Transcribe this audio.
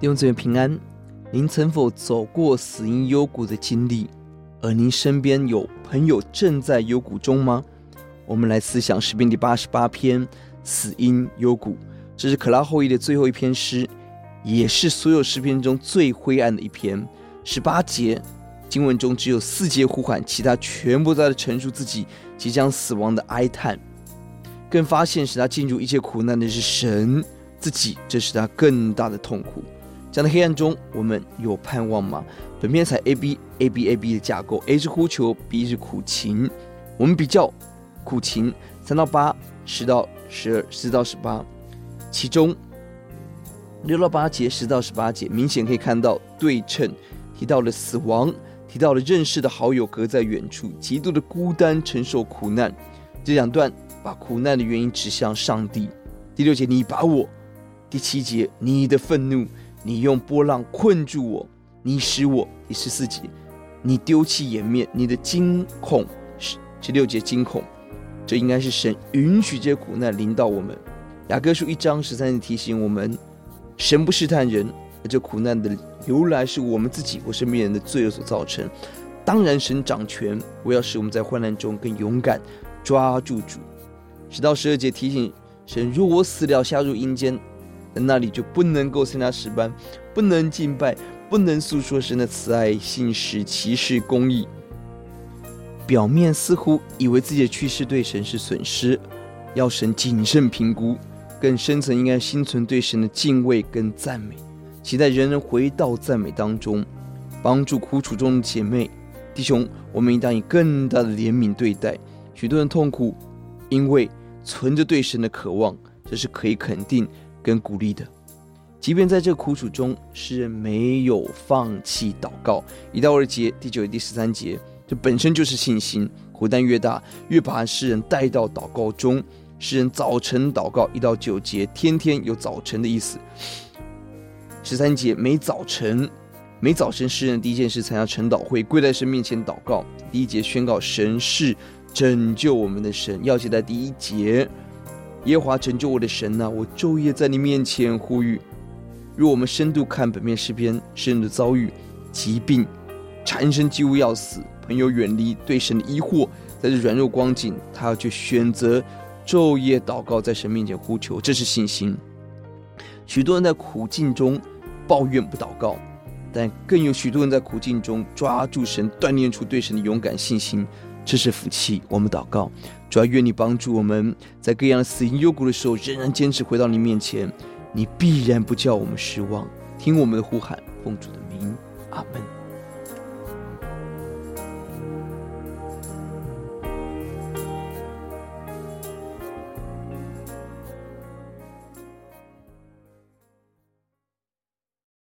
弟兄姊妹平安，您曾否走过死荫幽谷的经历？而您身边有朋友正在幽谷中吗？我们来思想诗篇第八十八篇《死荫幽谷》，这是可拉后裔的最后一篇诗，也是所有诗篇中最灰暗的一篇。十八节经文中只有四节呼喊，其他全部在陈述自己即将死亡的哀叹。更发现使他进入一切苦难的是神自己，这使他更大的痛苦。这样的黑暗中，我们有盼望吗？本片采 A B A B A B 的架构，A 是呼求，B 是苦情。我们比较苦情，三到八，十到十二，四到十八。其中六到八节，十到十八节，明显可以看到对称，提到了死亡，提到了认识的好友隔在远处，极度的孤单，承受苦难。这两段把苦难的原因指向上帝。第六节，你把我；第七节，你的愤怒。你用波浪困住我，你使我。第十四节，你丢弃颜面，你的惊恐。十六节惊恐，这应该是神允许这些苦难临到我们。雅各书一章十三节提醒我们，神不试探人，而这苦难的由来是我们自己或身边人的罪恶所造成。当然，神掌权，我要使我们在患难中更勇敢，抓住主。十到十二节提醒神，若我死了，下入阴间。在那里就不能够参加诗班，不能敬拜，不能诉说神的慈爱、信实、奇事、公义。表面似乎以为自己的去世对神是损失，要神谨慎评估。更深层应该心存对神的敬畏跟赞美，期待人人回到赞美当中，帮助苦楚中的姐妹弟兄。我们应当以更大的怜悯对待许多人痛苦，因为存着对神的渴望，这是可以肯定。跟鼓励的，即便在这苦楚中，诗人没有放弃祷告。一到二节，第九节、第十三节，这本身就是信心。苦难越大，越把诗人带到祷告中。诗人早晨祷告，一到九节，天天有早晨的意思。十三节，每早晨，每早晨，诗人第一件事参加晨祷会，跪在神面前祷告。第一节宣告神是拯救我们的神。要写在第一节。耶华拯救我的神呐、我昼夜在你面前呼吁。若我们深度看本篇诗篇，诗人的遭遇、疾病、缠身几乎要死、朋友远离、对神的疑惑，在这软弱光景，他要去选择昼夜祷告，在神面前呼求，这是信心。许多人在苦境中抱怨不祷告，但更有许多人在苦境中抓住神，锻炼出对神的勇敢信心。这是福气，我们祷告，主要愿你帮助我们在各样死因幽谷的时候，仍然坚持回到你面前，你必然不叫我们失望。听我们的呼喊，奉主的名，阿门。